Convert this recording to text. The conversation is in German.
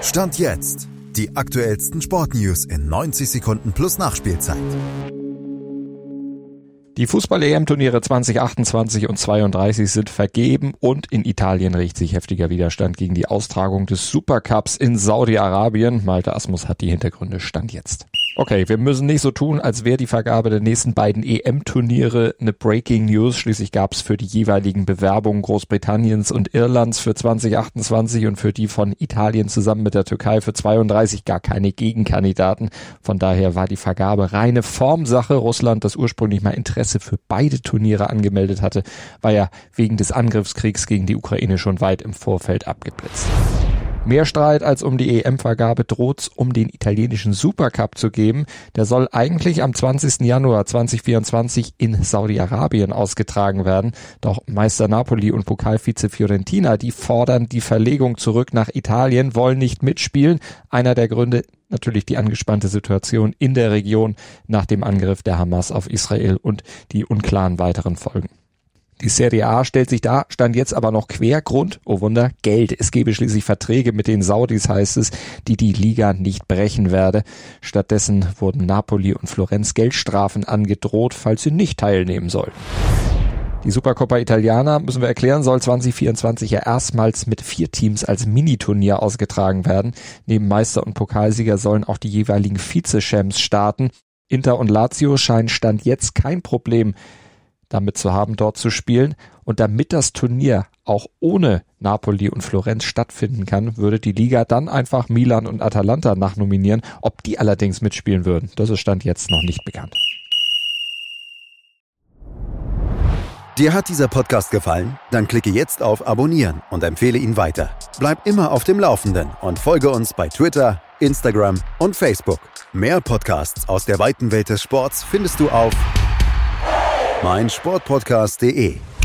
Stand jetzt. Die aktuellsten Sportnews in 90 Sekunden plus Nachspielzeit. Die Fußball-EM-Turniere 2028 und 32 sind vergeben und in Italien riecht sich heftiger Widerstand gegen die Austragung des Supercups in Saudi-Arabien. Malte Asmus hat die Hintergründe Stand jetzt. Okay, wir müssen nicht so tun, als wäre die Vergabe der nächsten beiden EM-Turniere eine Breaking News. Schließlich gab es für die jeweiligen Bewerbungen Großbritanniens und Irlands für 2028 und für die von Italien zusammen mit der Türkei für 32 gar keine Gegenkandidaten. Von daher war die Vergabe reine Formsache. Russland, das ursprünglich mal Interesse für beide Turniere angemeldet hatte, war ja wegen des Angriffskriegs gegen die Ukraine schon weit im Vorfeld abgeblitzt. Mehr Streit als um die EM-Vergabe droht um den italienischen Supercup zu geben. Der soll eigentlich am 20. Januar 2024 in Saudi-Arabien ausgetragen werden. Doch Meister Napoli und Pokalvize Fiorentina, die fordern die Verlegung zurück nach Italien, wollen nicht mitspielen. Einer der Gründe natürlich die angespannte Situation in der Region nach dem Angriff der Hamas auf Israel und die unklaren weiteren Folgen. Die Serie A stellt sich da, stand jetzt aber noch quer. Grund, oh Wunder, Geld. Es gebe schließlich Verträge mit den Saudis, heißt es, die die Liga nicht brechen werde. Stattdessen wurden Napoli und Florenz Geldstrafen angedroht, falls sie nicht teilnehmen sollten. Die Supercoppa Italiana, müssen wir erklären, soll 2024 ja erstmals mit vier Teams als Miniturnier ausgetragen werden. Neben Meister und Pokalsieger sollen auch die jeweiligen Vize-Champs starten. Inter und Lazio scheinen Stand jetzt kein Problem damit zu haben, dort zu spielen. Und damit das Turnier auch ohne Napoli und Florenz stattfinden kann, würde die Liga dann einfach Milan und Atalanta nachnominieren. Ob die allerdings mitspielen würden, das ist Stand jetzt noch nicht bekannt. Dir hat dieser Podcast gefallen? Dann klicke jetzt auf Abonnieren und empfehle ihn weiter. Bleib immer auf dem Laufenden und folge uns bei Twitter, Instagram und Facebook. Mehr Podcasts aus der weiten Welt des Sports findest du auf meinsportpodcast.de